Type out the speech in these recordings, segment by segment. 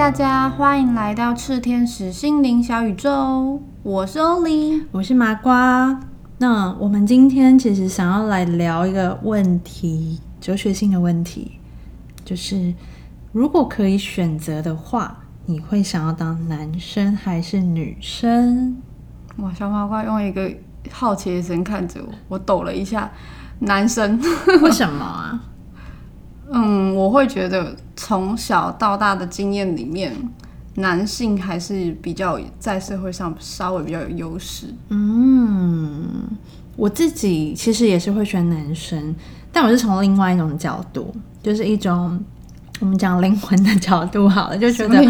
嗨，大家欢迎来到赤天使心灵小宇宙，我是欧丽，我是麻瓜。那我们今天其实想要来聊一个问题，哲学性的问题，就是如果可以选择的话，你会想要当男生还是女生？哇，小麻瓜用一个好奇的眼神看着我，我抖了一下。男生？为什么啊？嗯，我会觉得从小到大的经验里面，男性还是比较在社会上稍微比较有优势。嗯，我自己其实也是会选男生，但我是从另外一种角度，就是一种我们讲灵魂的角度好了，就觉得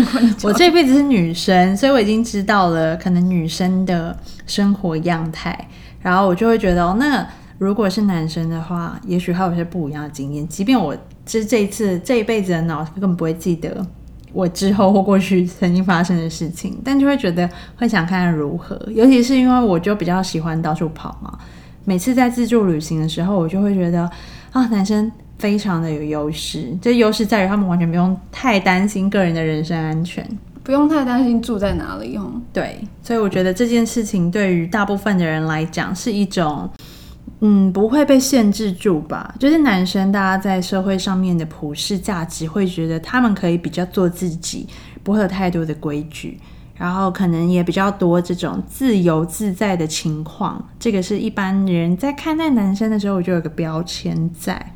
我这辈子是女生，所以我已经知道了可能女生的生活样态，然后我就会觉得哦，那如果是男生的话，也许还有些不一样的经验，即便我。是这一次这一辈子的脑根本不会记得我之后或过去曾经发生的事情，但就会觉得会想看看如何。尤其是因为我就比较喜欢到处跑嘛，每次在自助旅行的时候，我就会觉得啊，男生非常的有优势。这优势在于他们完全不用太担心个人的人身安全，不用太担心住在哪里哦。对，所以我觉得这件事情对于大部分的人来讲是一种。嗯，不会被限制住吧？就是男生，大家在社会上面的普世价值，会觉得他们可以比较做自己，不会有太多的规矩，然后可能也比较多这种自由自在的情况。这个是一般人在看待男生的时候，我就有个标签在。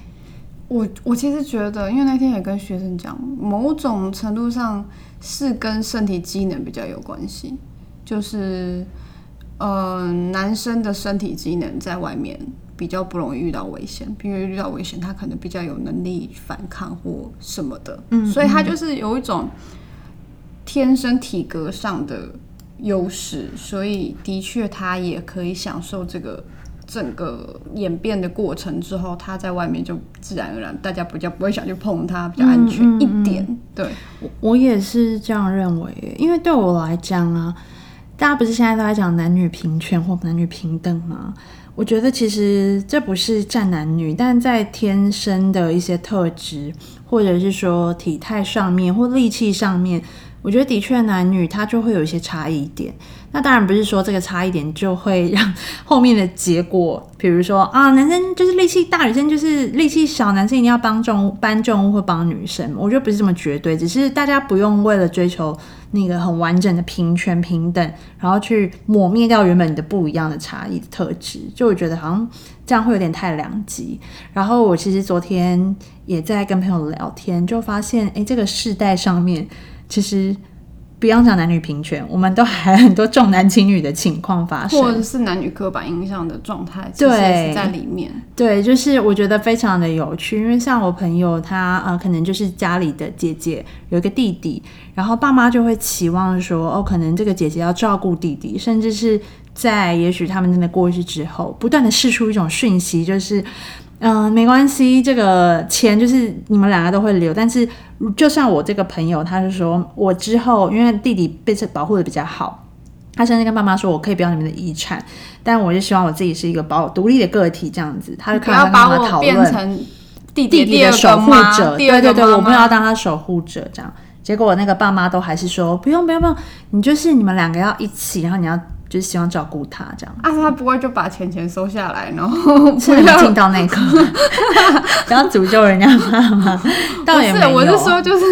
我我其实觉得，因为那天也跟学生讲，某种程度上是跟身体机能比较有关系，就是。呃，男生的身体机能在外面比较不容易遇到危险，因为遇到危险他可能比较有能力反抗或什么的，嗯，所以他就是有一种天生体格上的优势，所以的确他也可以享受这个整个演变的过程之后，他在外面就自然而然大家比较不会想去碰他，比较安全一点。对，我也是这样认为，因为对我来讲啊。大家不是现在都在讲男女平权或男女平等吗？我觉得其实这不是占男女，但在天生的一些特质，或者是说体态上面或力气上面。我觉得的确，男女他就会有一些差异点。那当然不是说这个差异点就会让后面的结果，比如说啊，男生就是力气大，女生就是力气小，男生一定要帮重搬重物或帮女生。我觉得不是这么绝对，只是大家不用为了追求那个很完整的平权平等，然后去抹灭掉原本的不一样的差异的特质。就我觉得好像这样会有点太两极。然后我其实昨天也在跟朋友聊天，就发现哎，这个世代上面。其实不要讲男女平权，我们都还很多重男轻女的情况发生，或者是男女刻板印象的状态，对，在里面。对，就是我觉得非常的有趣，因为像我朋友他呃，可能就是家里的姐姐有一个弟弟，然后爸妈就会期望说，哦，可能这个姐姐要照顾弟弟，甚至是在也许他们真的过世之后，不断的释出一种讯息，就是。嗯，没关系，这个钱就是你们两个都会留。但是，就像我这个朋友，他就说我之后因为弟弟被保护的比较好，他甚至跟爸妈说，我可以不要你们的遗产，但我就希望我自己是一个保独立的个体这样子。他就不要把我变成弟弟的守护者，对对对，我不要当他守护者这样。结果我那个爸妈都还是说不用不用不用，你就是你们两个要一起，然后你要。就是希望照顾他这样啊，他不会就把钱钱收下来，然后 不要进到那个，不要诅咒人家妈妈。倒也没有，我是说，就是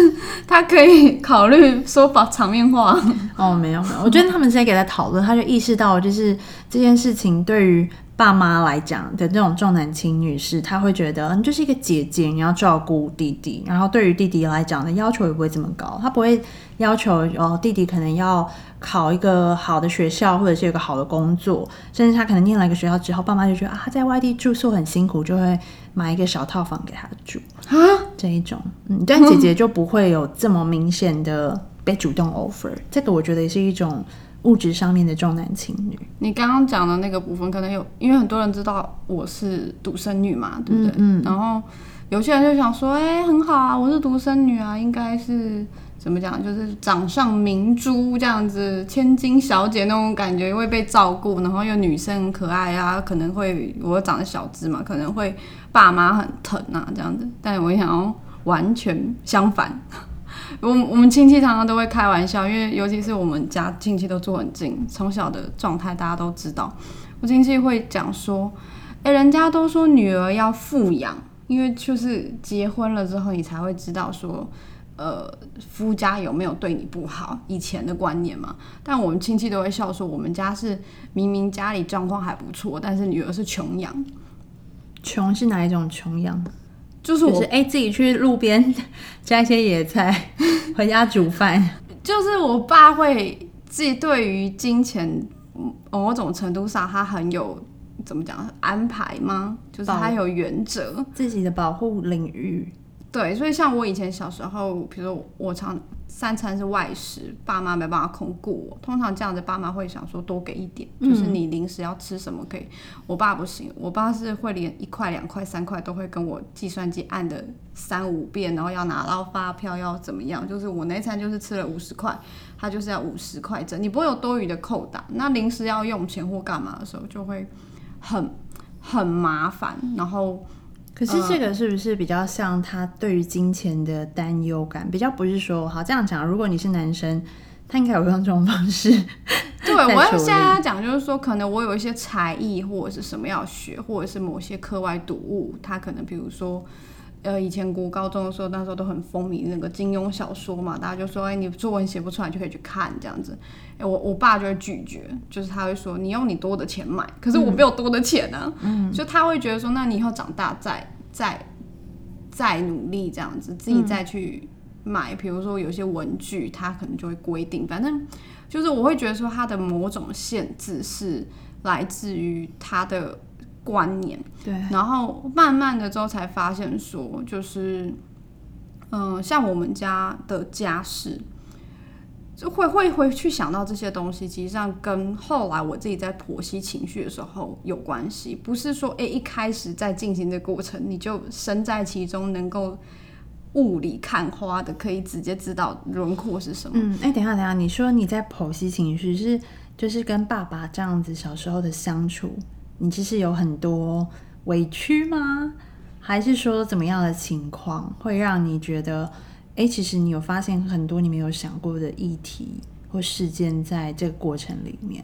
他可以考虑说把场面话。哦，没有没有，我觉得他们在给他讨论，他就意识到，就是这件事情对于爸妈来讲的那种重男轻女是，他会觉得你就是一个姐姐，你要照顾弟弟，然后对于弟弟来讲的要求也不会这么高，他不会要求哦弟弟可能要。考一个好的学校，或者是有个好的工作，甚至他可能念了一个学校之后，爸妈就觉得啊，他在外地住宿很辛苦，就会买一个小套房给他住啊。这一种，嗯，但姐姐就不会有这么明显的被主动 offer。这个我觉得也是一种物质上面的重男轻女。你刚刚讲的那个部分，可能有，因为很多人知道我是独生女嘛，对不对？嗯。然后有些人就想说，哎，很好啊，我是独生女啊，应该是。怎么讲？就是掌上明珠这样子，千金小姐那种感觉，会被照顾，然后又女生很可爱啊，可能会我长得小只嘛，可能会爸妈很疼啊这样子。但我想要完全相反，我我们亲戚常常都会开玩笑，因为尤其是我们家亲戚都住很近，从小的状态大家都知道。我亲戚会讲说，哎、人家都说女儿要富养，因为就是结婚了之后，你才会知道说，呃，夫家有没有对你不好，以前的观念嘛。但我们亲戚都会笑说，我们家是明明家里状况还不错，但是女儿是穷养，穷是哪一种穷养？就是我就是哎、自己去路边 摘一些野菜，回家煮饭。就是我爸会自己对于金钱嗯某种程度上，他很有怎么讲安排吗？就是他有原则。自己的保护领域，对，所以像我以前小时候，比如说我常三餐是外食，爸妈没办法控顾我。通常这样子，爸妈会想说多给一点，就是你零食要吃什么可以。我爸不行，我爸是会连一块、两块、三块都会跟我计算机按的三五遍，然后要拿到发票要怎么样。就是我那一餐就是吃了五十块，他就是要五十块整，你不会有多余的扣打。那零食要用钱或干嘛的时候，就会很很麻烦，然后。可是这个是不是比较像他对于金钱的担忧感？比较不是说好这样讲，如果你是男生，他应该有用这种方式。对，我要处现在要讲就是说，可能我有一些才艺或者是什么要学，或者是某些课外读物，他可能比如说。呃，以前国高中的时候，那时候都很风靡那个金庸小说嘛，大家就说，哎、你作文写不出来就可以去看这样子。哎、我我爸就会拒绝，就是他会说，你用你多的钱买，可是我没有多的钱啊，嗯，就他会觉得说，那你以后长大再再再努力这样子，自己再去买，比如说有些文具，他可能就会规定，反正就是我会觉得说，他的某种限制是来自于他的观念。对，然后慢慢的之后才发现说，就是，嗯、像我们家的家事，就会会会去想到这些东西，其实上跟后来我自己在剖析情绪的时候有关系，不是说诶一开始在进行的过程你就身在其中，能够雾里看花的，可以直接知道轮廓是什么。嗯，哎、等一下，等一下，你说你在剖析情绪是就是跟爸爸这样子小时候的相处，你其实有很多委屈吗？还是说怎么样的情况会让你觉得，哎、其实你有发现很多你没有想过的议题或事件在这个过程里面？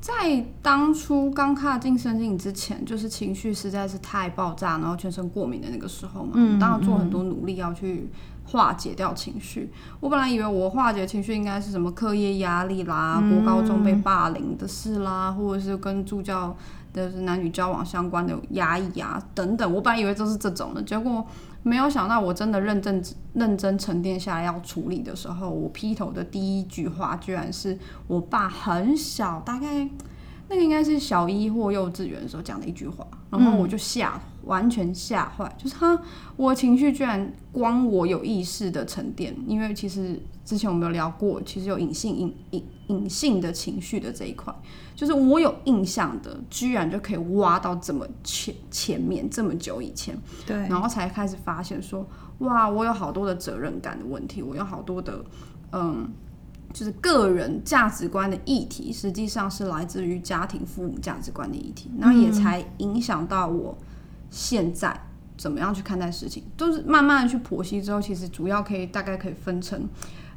在当初刚踏进身心灵之前，就是情绪实在是太爆炸，然后全身过敏的那个时候嘛，嗯当然做很多努力要去化解掉情绪。我本来以为我化解情绪应该是什么课业压力啦、国高中被霸凌的事啦，或者是跟助教就是男女交往相关的压抑啊等等。我本来以为就是这种的，结果没有想到我真的认真认真沉淀下来要处理的时候，我劈头的第一句话居然是我爸很小，大概那个应该是小一或幼稚园的时候讲的一句话，然后我就吓，完全吓坏，就是他我情绪居然光我有意识的沉淀，因为其实之前我们有聊过，其实有隐性隐隐隐性的情绪的这一块，就是我有印象的，居然就可以挖到这么前前面这么久以前。对，然后才开始发现说，哇，我有好多的责任感的问题，我有好多的，嗯，就是个人价值观的议题，实际上是来自于家庭父母价值观的议题，那也才影响到我现在怎么样去看待事情，都是慢慢的去剖析之后，其实主要可以大概可以分成。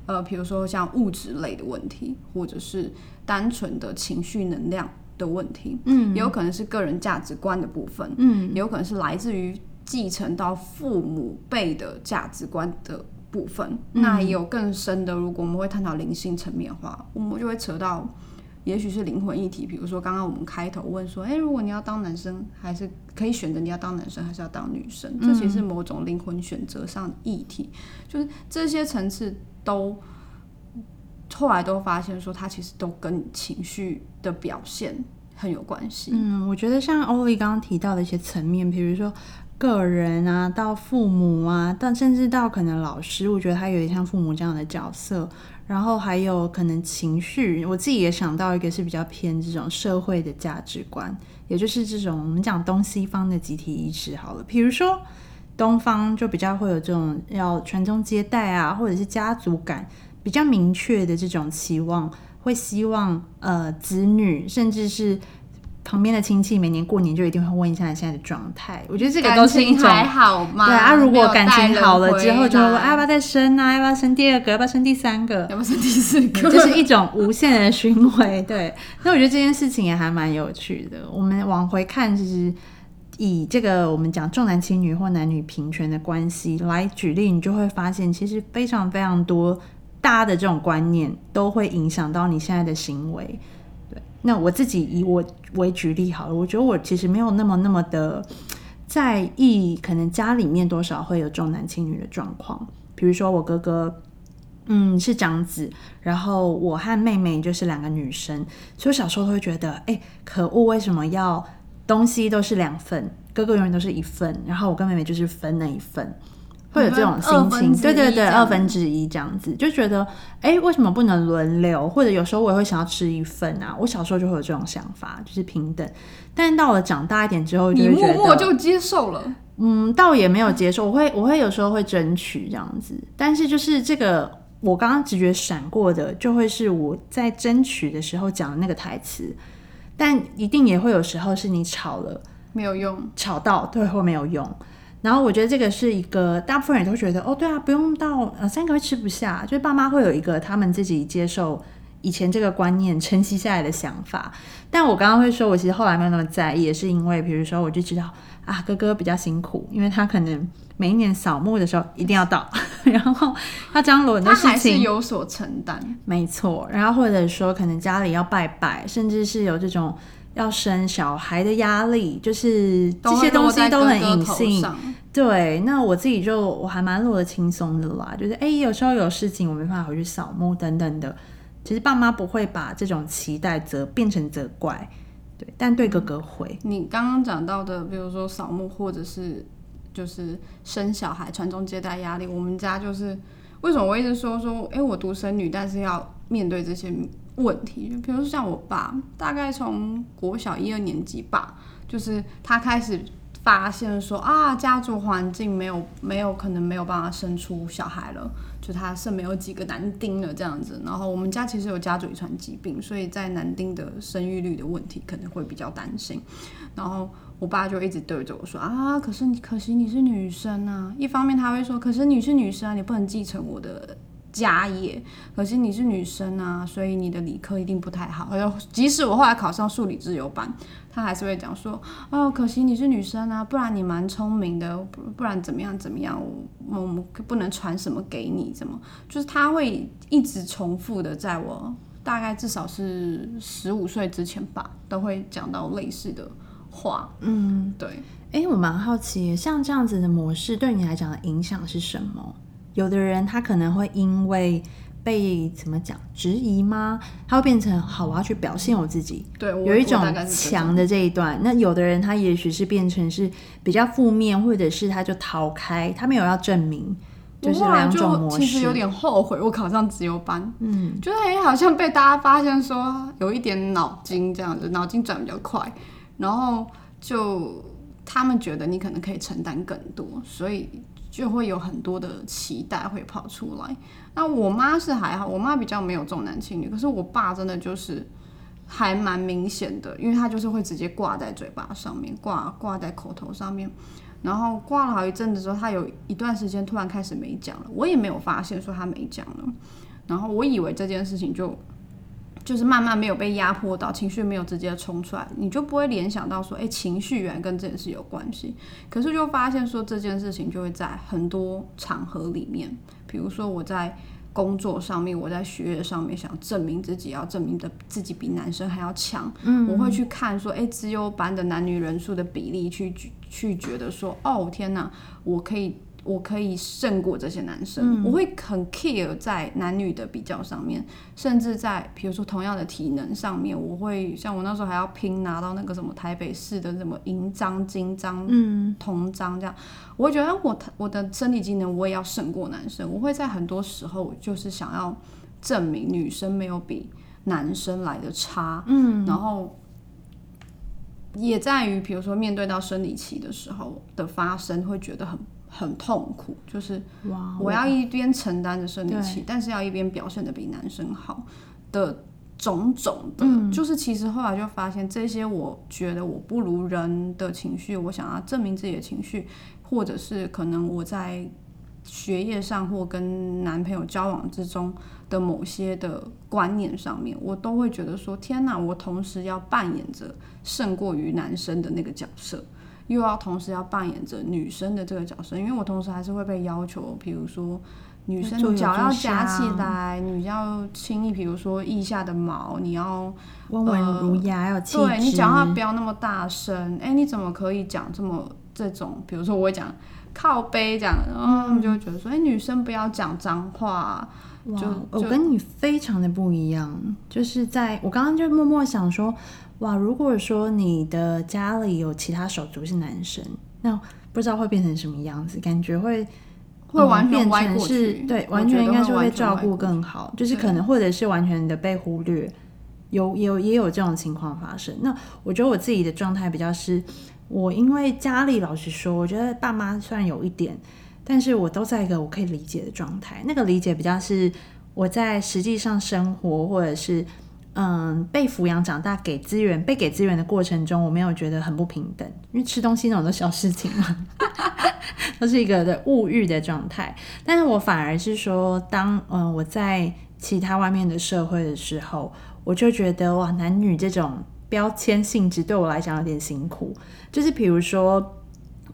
呃，比如说像物质类的问题，或者是单纯的情绪能量的问题，嗯，也有可能是个人价值观的部分，嗯，也有可能是来自于继承到父母辈的价值观的部分。那也有更深的，如果我们会探讨灵性层面的话，我们就会扯到，也许是灵魂议题。比如说刚刚我们开头问说，哎、如果你要当男生，还是可以选择你要当男生还是要当女生，这其实是某种灵魂选择上的议题，就是这些层次都。后来都发现说，它其实都跟情绪的表现很有关系。嗯，我觉得像欧丽刚刚提到的一些层面，比如说个人啊，到父母啊，到甚至到可能老师，我觉得他有点像父母这样的角色。然后还有可能情绪，我自己也想到一个是比较偏这种社会的价值观，也就是这种我们讲东西方的集体意识好了。比如说东方就比较会有这种要传宗接代啊，或者是家族感比较明确的这种期望，会希望呃子女甚至是旁边的亲戚每年过年就一定会问一下你现在的状态。我觉得这个都是一种还好吗？对啊，如果感情好了之后，就会问啊要不要再生啊，要不要生第二个，要不要生第三个，要不要生第四个？就是一种无限的循环。对，那我觉得这件事情也还蛮有趣的。我们往回看，其实以这个我们讲重男轻女或男女平权的关系来举例，你就会发现，其实非常非常多大家的这种观念都会影响到你现在的行为。那我自己以我为举例好了，我觉得我其实没有那么那么的在意，可能家里面多少会有重男轻女的状况。比如说我哥哥，嗯，是长子，然后我和妹妹就是两个女生，所以我小时候都会觉得，哎、可恶，为什么要东西都是两份，哥哥永远都是一份，然后我跟妹妹就是分那一份。会有这种心情，对对对，二分之一这样子，就觉得，哎，为什么不能轮流？或者有时候我也会想要吃一份啊。我小时候就会有这种想法，就是平等。但是到了长大一点之后，就你会觉得，默默就接受了。嗯，倒也没有接受，我会我会有时候会争取这样子，但是就是这个我刚刚直觉闪过的，就会是我在争取的时候讲的那个台词，但一定也会有时候是你吵了，没有用，吵到最后没有用。然后我觉得这个是一个大部分人都觉得哦，对啊，不用到呃三个月吃不下，就是爸妈会有一个他们自己接受以前这个观念承袭下来的想法。但我刚刚会说，我其实后来没有那么在意，也是因为比如说我就知道啊，哥哥比较辛苦，因为他可能每一年扫墓的时候一定要到，然后他张罗很多他还是事情，有所承担。没错，然后或者说可能家里要拜拜，甚至是有这种要生小孩的压力，就是这些东西都很隐性。对，那我自己就我还蛮落得轻松的啦，就是哎，有时候有事情我没办法回去扫墓等等的，其实爸妈不会把这种期待责变成责怪，对，但对哥哥会。你刚刚讲到的，比如说扫墓或者是就是生小孩、传宗接代压力，我们家就是为什么我一直说说，哎，我独生女，但是要面对这些问题，就比如说像我爸，大概从国小一二年级吧，就是他开始。发现说啊，家族环境没有没有可能没有办法生出小孩了，就他剩没有几个男丁了这样子。然后我们家其实有家族遗传疾病，所以在男丁的生育率的问题可能会比较担心。然后我爸就一直对着我说啊，可是可惜你是女生啊。一方面他会说，可是你是女生啊，你不能继承我的家业。可是你是女生啊，所以你的理科一定不太好。即使我后来考上数理自由班。他还是会讲说，哦，可惜你是女生啊，不然你蛮聪明的，不不然怎么样怎么样，我我们不能传什么给你，怎么？就是他会一直重复的，在我大概至少是十五岁之前吧，都会讲到类似的话。嗯，对。哎，我蛮好奇，像这样子的模式对你来讲的影响是什么？有的人他可能会因为。被怎么讲质疑吗？他会变成好，我要去表现我自己，对，有一种强的这一段。那有的人他也许是变成是比较负面，或者是他就逃开，他没有要证明，就是两种模式。其实有点后悔我考上自由班，嗯，就是好像被大家发现说有一点脑筋这样子，脑筋转比较快，然后就他们觉得你可能可以承担更多，所以。就会有很多的期待会跑出来。那我妈是还好，我妈比较没有重男轻女。可是我爸真的就是还蛮明显的，因为他就是会直接挂在嘴巴上面，挂挂在口头上面，然后挂了好一阵子之后，他有一段时间突然开始没讲了，我也没有发现说他没讲了。然后我以为这件事情就。就是慢慢没有被压迫到，情绪没有直接冲出来，你就不会联想到说，哎，情绪原来跟这件事有关系。可是就发现说这件事情就会在很多场合里面，比如说我在工作上面，我在学业上面想证明自己，要证明的自己比男生还要强，嗯，我会去看说，哎，资优班的男女人数的比例，去去觉得说，哦，天哪，我可以。我可以胜过这些男生，我会很 care 在男女的比较上面，甚至在比如说同样的体能上面，我会像我那时候还要拼拿到那个什么台北市的什么银章、金章、铜章这样，我会觉得我我的身体机能我也要胜过男生，我会在很多时候就是想要证明女生没有比男生来的差，嗯，然后也在于比如说面对到生理期的时候的发生，会觉得很。很痛苦，就是我要一边承担着生理期，但是要一边表现的比男生好的种种的，就是其实后来就发现这些，我觉得我不如人的情绪，我想要证明自己的情绪，或者是可能我在学业上或跟男朋友交往之中的某些的观念上面，我都会觉得说，天哪，我同时要扮演着胜过于男生的那个角色。又要同时要扮演着女生的这个角色，因为我同时还是会被要求，比如说女生脚要夹起来，你要轻易，比如说腋下的毛，你要温文儒雅，要气对你讲话不要那么大声。哎，你怎么可以讲这么这种？比如说我会讲靠背这样，然后他们就会觉得说，哎，女生不要讲脏话。就我跟你非常的不一样，就是在我刚刚就默默想说。哇，如果说你的家里有其他手足是男生，那不知道会变成什么样子？感觉会会完全变成是对，完全应该是会照顾更好，就是可能或者是完全的被忽略，有有也有这种情况发生。那我觉得我自己的状态比较是，我因为家里老实说，我觉得爸妈虽然有一点，但是我都在一个我可以理解的状态。那个理解比较是我在实际上生活或者是。嗯，被抚养长大，给资源，被给资源的过程中，我没有觉得很不平等，因为吃东西那种的小事情嘛，都是一个的物欲的状态。但是我反而是说，当嗯我在其他外面的社会的时候，我就觉得哇，男女这种标签性质对我来讲有点辛苦。就是比如说，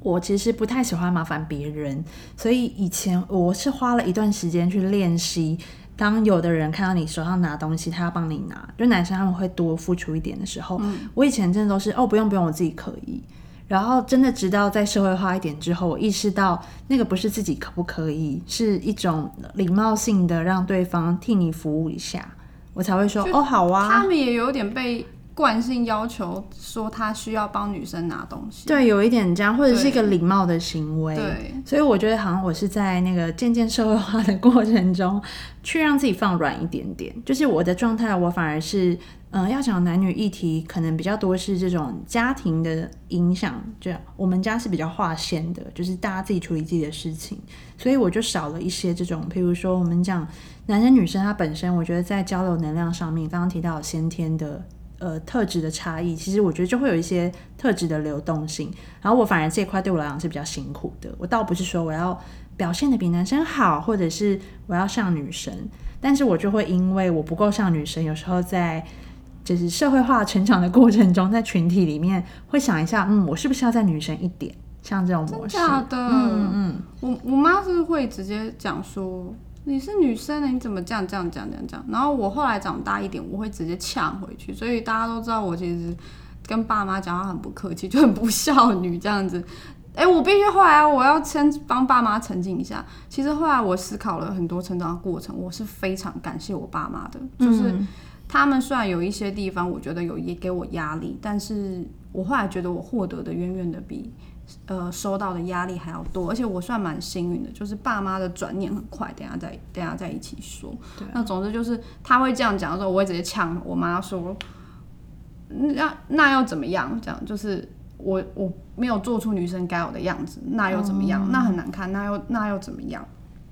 我其实不太喜欢麻烦别人，所以以前我是花了一段时间去练习。当有的人看到你手上拿东西，他要帮你拿，就男生他们会多付出一点的时候，我以前真的都是哦，不用不用，我自己可以。然后真的直到在社会化一点之后，我意识到那个不是自己可不可以，是一种礼貌性的让对方替你服务一下，我才会说哦好啊。他们也有点被。惯性要求说他需要帮女生拿东西，对，有一点这样，或者是一个礼貌的行为。对，所以我觉得好像我是在那个渐渐社会化的过程中，去让自己放软一点点。就是我的状态，我反而是，嗯，要讲男女议题，可能比较多是这种家庭的影响。就我们家是比较划线的，就是大家自己处理自己的事情，所以我就少了一些这种，譬如说我们讲男生女生，他本身我觉得在交流能量上面，刚刚提到先天的。呃，特质的差异，其实我觉得就会有一些特质的流动性。然后我反而这一块对我来讲是比较辛苦的。我倒不是说我要表现的比男生好，或者是我要像女生，但是我就会因为我不够像女生，有时候在就是社会化成长的过程中，在群体里面会想一下，嗯，我是不是要在女生一点，像这种模式？假的，嗯嗯，我我妈是会直接讲说。你是女生呢，你怎么这样这样这样这样这样？然后我后来长大一点，我会直接呛回去。所以大家都知道我其实跟爸妈讲话很不客气，就很不孝女这样子。哎，我必须后来我要先帮爸妈澄清一下。其实后来我思考了很多成长的过程，我是非常感谢我爸妈的。就是他们虽然有一些地方我觉得有也给我压力，但是我后来觉得我获得的远远的比。呃，收到的压力还要多，而且我算蛮幸运的，就是爸妈的转念很快。等下再等下再一起说。那总之就是他会这样讲的时候，我会直接呛我妈说：“那那又怎么样？这样就是我我没有做出女生该有的样子，那又怎么样？那很难看，那又那又怎么样？”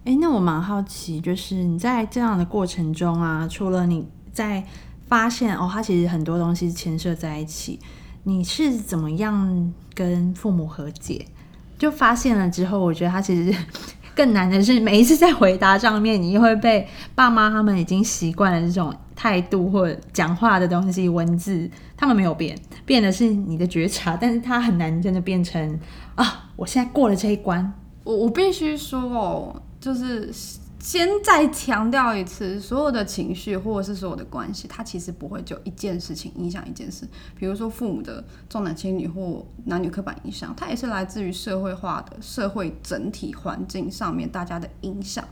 哎，那我蛮好奇，就是你在这样的过程中啊，除了你在发现哦，他其实很多东西牵涉在一起。你是怎么样跟父母和解？就发现了之后，我觉得他其实更难的是，每一次在回答上面，你又会被爸妈他们已经习惯了这种态度或者讲话的东西文字，他们没有变，变的是你的觉察，但是他很难真的变成啊，我现在过了这一关，我我必须说哦，就是。先再强调一次，所有的情绪或者是所有的关系，它其实不会就一件事情影响一件事。比如说父母的重男轻女或男女刻板印象，它也是来自于社会化的社会整体环境上面大家的影响，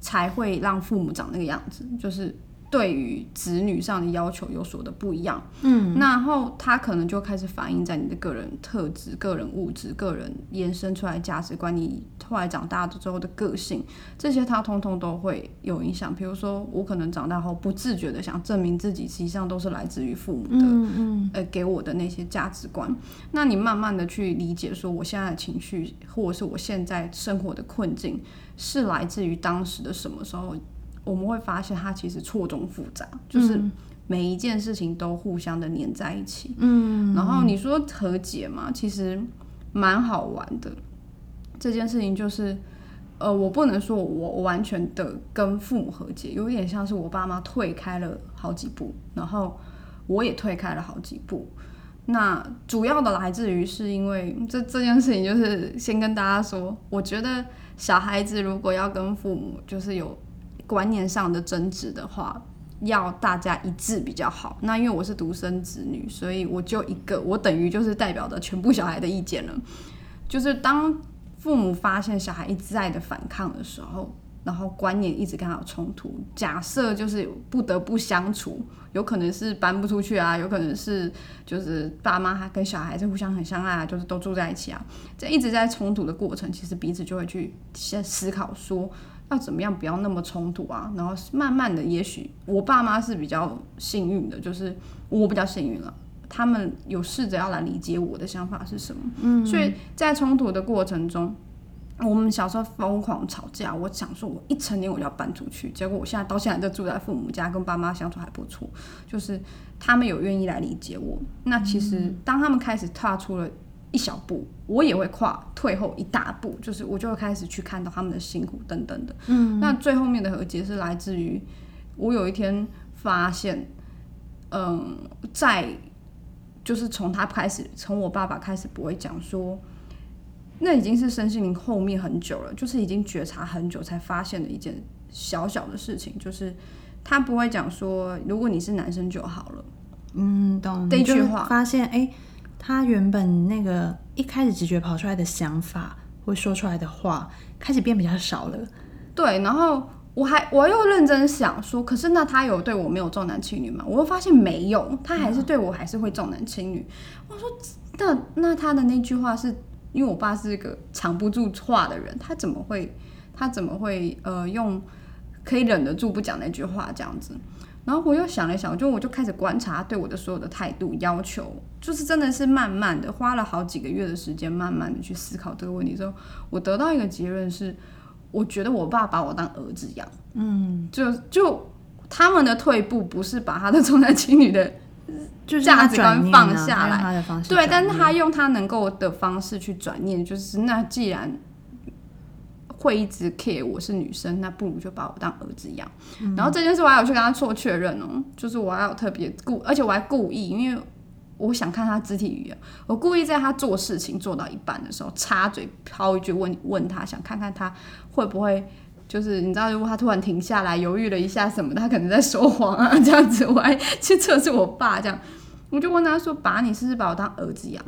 才会让父母长那个样子。就是。对于子女上的要求有所的不一样，嗯，然后他可能就开始反映在你的个人特质、个人物质、个人延伸出来价值观，你后来长大之后的个性，这些他通通都会有影响。比如说，我可能长大后不自觉的想证明自己，实际上都是来自于父母的，嗯嗯，呃，给我的那些价值观。那你慢慢的去理解，说我现在的情绪，或者是我现在生活的困境，是来自于当时的什么时候？我们会发现，它其实错综复杂，就是每一件事情都互相的粘在一起。嗯，然后你说和解嘛，其实蛮好玩的。这件事情就是，呃，我不能说我完全的跟父母和解，有点像是我爸妈退开了好几步，然后我也退开了好几步。那主要的来自于是因为这这件事情，就是先跟大家说，我觉得小孩子如果要跟父母就是有观念上的争执的话，要大家一致比较好。那因为我是独生子女，所以我就一个，我等于就是代表的全部小孩的意见了。就是当父母发现小孩一直在的反抗的时候，然后观念一直跟他有冲突，假设就是不得不相处，有可能是搬不出去啊，有可能是就是爸妈他跟小孩子互相很相爱啊，就是都住在一起啊，在一直在冲突的过程，其实彼此就会去先思考说要怎么样不要那么冲突啊，然后慢慢的，也许我爸妈是比较幸运的，就是我比较幸运了。他们有试着要来理解我的想法是什么，嗯，所以在冲突的过程中，我们小时候疯狂吵架。我想说，我一成年我就要搬出去，结果我现在到现在都住在父母家，跟爸妈相处还不错，就是他们有愿意来理解我。那其实当他们开始踏出了一小步，我也会跨退后一大步，就是我就会开始去看到他们的辛苦等等的。嗯，那最后面的和解是来自于我有一天发现，嗯，在。就是从他开始，从我爸爸开始不会讲说，那已经是身心灵后面很久了，就是已经觉察很久才发现的一件小小的事情，就是他不会讲说，如果你是男生就好了。嗯，懂。这句话发现，哎，他原本那个一开始直觉跑出来的想法，会说出来的话，开始变比较少了。对，然后。我还我又认真想说，可是那他有对我没有重男轻女吗？我又发现没有，他还是对我还是会重男轻女。我说那那他的那句话是因为我爸是一个藏不住话的人，他怎么会他怎么会呃用可以忍得住不讲那句话这样子？然后我又想了想，就我就开始观察对我的所有的态度要求，就是真的是慢慢的花了好几个月的时间，慢慢的去思考这个问题之后，我得到一个结论是。我觉得我爸把我当儿子养，嗯，就就他们的退步不是把他的重男轻女的 就价值观放下来，对，但是他用他能够的方式去转念，就是那既然会一直 care 我是女生，那不如就把我当儿子养。然后这件事我还有去跟他做确认哦，就是我还有特别故，而且我还故意，因为。我想看他肢体语言，我故意在他做事情做到一半的时候插嘴抛一句问问他，想看看他会不会就是你知道，如果他突然停下来犹豫了一下什么，他可能在说谎啊这样子，我还去测试我爸这样，我就问他说：“把，你是不是把我当儿子养？”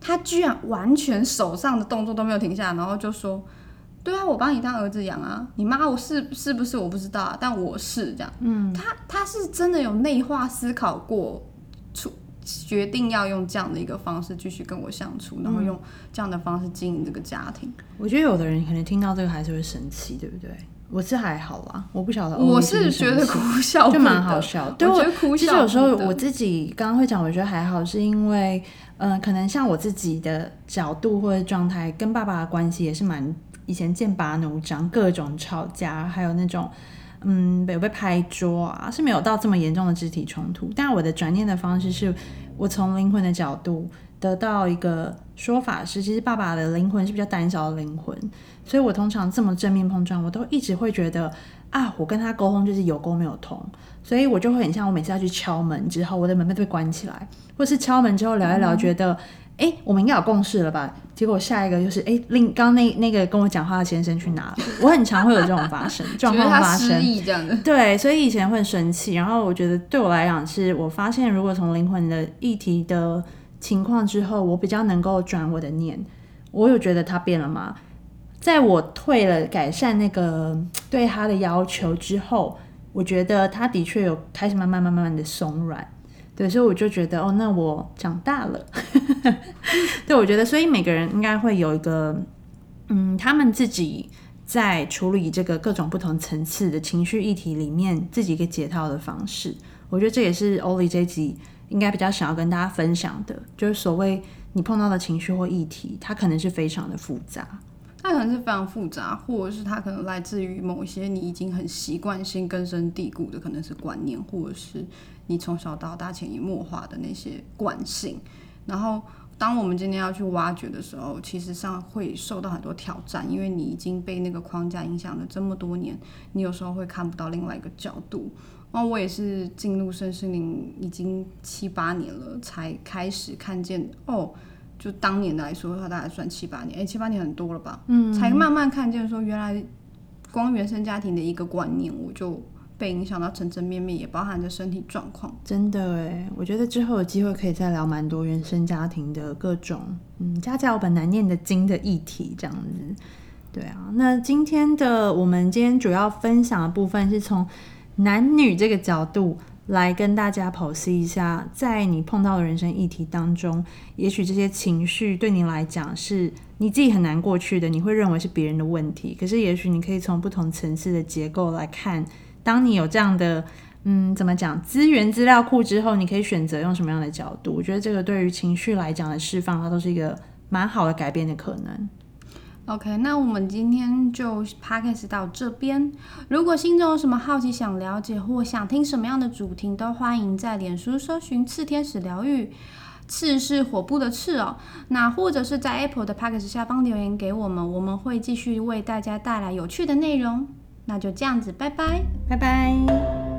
他居然完全手上的动作都没有停下，然后就说：“对啊，我把你当儿子养啊，你妈我是是不是我不知道啊，但我是这样。”嗯，他他是真的有内化思考过出。决定要用这样的一个方式继续跟我相处，然后用这样的方式经营这个家庭。我觉得有的人可能听到这个还是会生气，对不对？我是还好啦，我不晓得。我是觉得哭笑就蛮好笑。对，我觉得哭笑。其实有时候我自己刚刚会讲，我觉得还好，是因为嗯，可能像我自己的角度或者状态，跟爸爸的关系也是蛮以前剑拔弩张，各种吵架，还有那种。嗯，有被拍桌啊，是没有到这么严重的肢体冲突。但我的转念的方式是，我从灵魂的角度得到一个说法是，其实爸爸的灵魂是比较胆小的灵魂，所以我通常这么正面碰撞，我都一直会觉得啊，我跟他沟通就是有沟没有通，所以我就会很像我每次要去敲门之后，我的门被被关起来，或是敲门之后聊一聊，觉得。哎，我们应该有共识了吧？结果下一个就是，哎，另刚那那个跟我讲话的先生去哪了？我很常会有这种发生 状况发生，这样的。对，所以以前会生气。然后我觉得对我来讲，是我发现如果从灵魂的议题的情况之后，我比较能够转我的念。我有觉得他变了吗？在我退了改善那个对他的要求之后，我觉得他的确有开始慢慢慢慢慢的松软。对，所以我就觉得，哦，那我长大了。对，我觉得，所以每个人应该会有一个，嗯，他们自己在处理这个各种不同层次的情绪议题里面，自己一个解套的方式。我觉得这也是欧丽这集应该比较想要跟大家分享的，就是所谓你碰到的情绪或议题，它可能是非常的复杂。它可能是非常复杂，或者是它可能来自于某些你已经很习惯性根深蒂固的，可能是观念，或者是你从小到大潜移默化的那些惯性。然后，当我们今天要去挖掘的时候，其实上会受到很多挑战，因为你已经被那个框架影响了这么多年，你有时候会看不到另外一个角度。那我也是进入身心灵已经七八年了，才开始看见哦。就当年来说，的话大概算七八年，哎，七八年很多了吧？嗯，才慢慢看见说，原来光原生家庭的一个观念，我就被影响到层层面面，也包含着身体状况。真的哎，我觉得之后有机会可以再聊蛮多原生家庭的各种，嗯，家家有本难念的经的议题这样子。对啊，那今天的我们今天主要分享的部分是从男女这个角度。来跟大家剖析一下，在你碰到的人生议题当中，也许这些情绪对你来讲是你自己很难过去的，你会认为是别人的问题。可是，也许你可以从不同层次的结构来看，当你有这样的，嗯，怎么讲，资源资料库之后，你可以选择用什么样的角度。我觉得这个对于情绪来讲的释放，它都是一个蛮好的改变的可能。OK，那我们今天就 packs 到这边。如果心中有什么好奇想了解，或想听什么样的主题，都欢迎在脸书搜寻“次天使疗愈”，次是火部的次哦。那或者是在 Apple 的 podcast 下方留言给我们，我们会继续为大家带来有趣的内容。那就这样子，拜拜，拜拜。